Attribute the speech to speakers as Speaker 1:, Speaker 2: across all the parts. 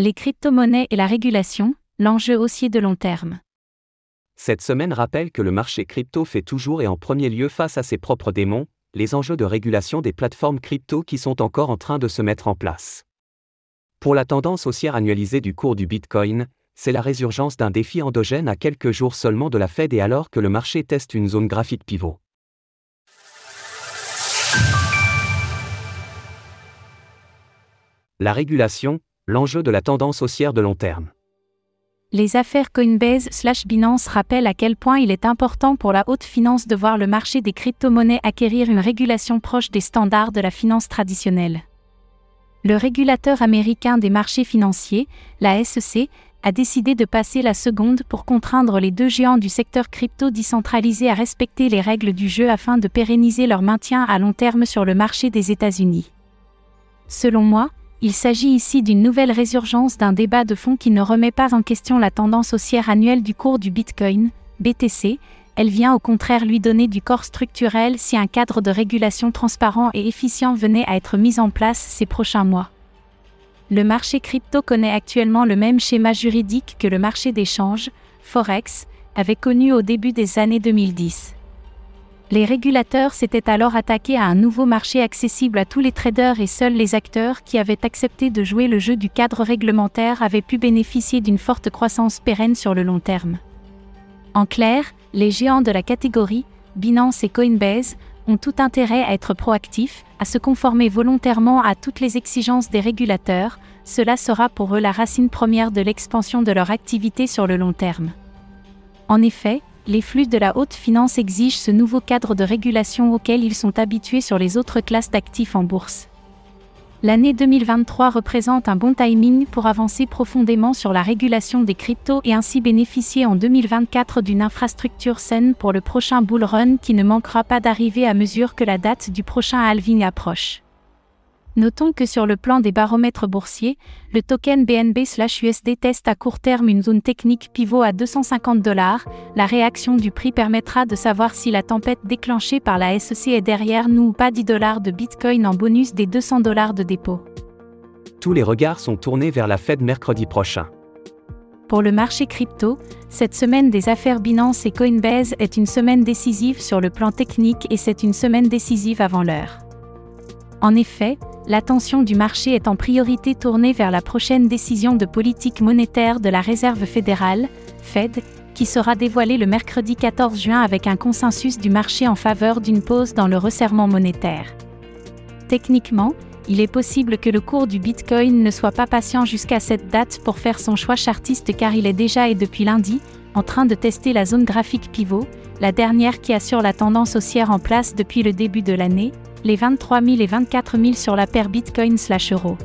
Speaker 1: Les crypto-monnaies et la régulation, l'enjeu haussier de long terme.
Speaker 2: Cette semaine rappelle que le marché crypto fait toujours et en premier lieu face à ses propres démons, les enjeux de régulation des plateformes crypto qui sont encore en train de se mettre en place. Pour la tendance haussière annualisée du cours du Bitcoin, c'est la résurgence d'un défi endogène à quelques jours seulement de la Fed et alors que le marché teste une zone graphique pivot. La régulation, l'enjeu de la tendance haussière de long terme.
Speaker 1: Les affaires Coinbase slash Binance rappellent à quel point il est important pour la haute finance de voir le marché des crypto-monnaies acquérir une régulation proche des standards de la finance traditionnelle. Le régulateur américain des marchés financiers, la SEC, a décidé de passer la seconde pour contraindre les deux géants du secteur crypto décentralisé à respecter les règles du jeu afin de pérenniser leur maintien à long terme sur le marché des États-Unis. Selon moi, il s'agit ici d'une nouvelle résurgence d'un débat de fond qui ne remet pas en question la tendance haussière annuelle du cours du Bitcoin, BTC, elle vient au contraire lui donner du corps structurel si un cadre de régulation transparent et efficient venait à être mis en place ces prochains mois. Le marché crypto connaît actuellement le même schéma juridique que le marché d'échange, Forex, avait connu au début des années 2010. Les régulateurs s'étaient alors attaqués à un nouveau marché accessible à tous les traders et seuls les acteurs qui avaient accepté de jouer le jeu du cadre réglementaire avaient pu bénéficier d'une forte croissance pérenne sur le long terme. En clair, les géants de la catégorie, Binance et Coinbase, ont tout intérêt à être proactifs, à se conformer volontairement à toutes les exigences des régulateurs, cela sera pour eux la racine première de l'expansion de leur activité sur le long terme. En effet, les flux de la haute finance exigent ce nouveau cadre de régulation auquel ils sont habitués sur les autres classes d'actifs en bourse. L'année 2023 représente un bon timing pour avancer profondément sur la régulation des cryptos et ainsi bénéficier en 2024 d'une infrastructure saine pour le prochain bull run qui ne manquera pas d'arriver à mesure que la date du prochain halving approche. Notons que sur le plan des baromètres boursiers, le token BNB/USD teste à court terme une zone technique pivot à 250 dollars. La réaction du prix permettra de savoir si la tempête déclenchée par la SEC est derrière nous ou pas 10 dollars de Bitcoin en bonus des 200 dollars de dépôt.
Speaker 2: Tous les regards sont tournés vers la Fed mercredi prochain.
Speaker 1: Pour le marché crypto, cette semaine des affaires Binance et Coinbase est une semaine décisive sur le plan technique et c'est une semaine décisive avant l'heure. En effet, l'attention du marché est en priorité tournée vers la prochaine décision de politique monétaire de la Réserve fédérale, Fed, qui sera dévoilée le mercredi 14 juin avec un consensus du marché en faveur d'une pause dans le resserrement monétaire. Techniquement, il est possible que le cours du Bitcoin ne soit pas patient jusqu'à cette date pour faire son choix chartiste car il est déjà et depuis lundi, en train de tester la zone graphique pivot, la dernière qui assure la tendance haussière en place depuis le début de l'année, les 23 000 et 24 000 sur la paire Bitcoin/euro.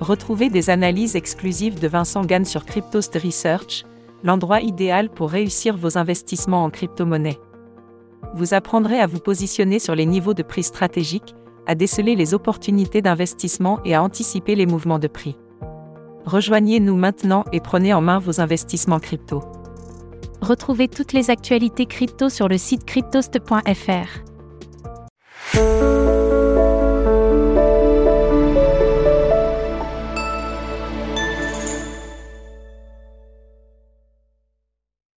Speaker 3: Retrouvez des analyses exclusives de Vincent Gann sur Cryptost Research, l'endroit idéal pour réussir vos investissements en crypto-monnaie. Vous apprendrez à vous positionner sur les niveaux de prix stratégiques, à déceler les opportunités d'investissement et à anticiper les mouvements de prix. Rejoignez-nous maintenant et prenez en main vos investissements crypto.
Speaker 1: Retrouvez toutes les actualités crypto sur le site cryptost.fr. Thank you.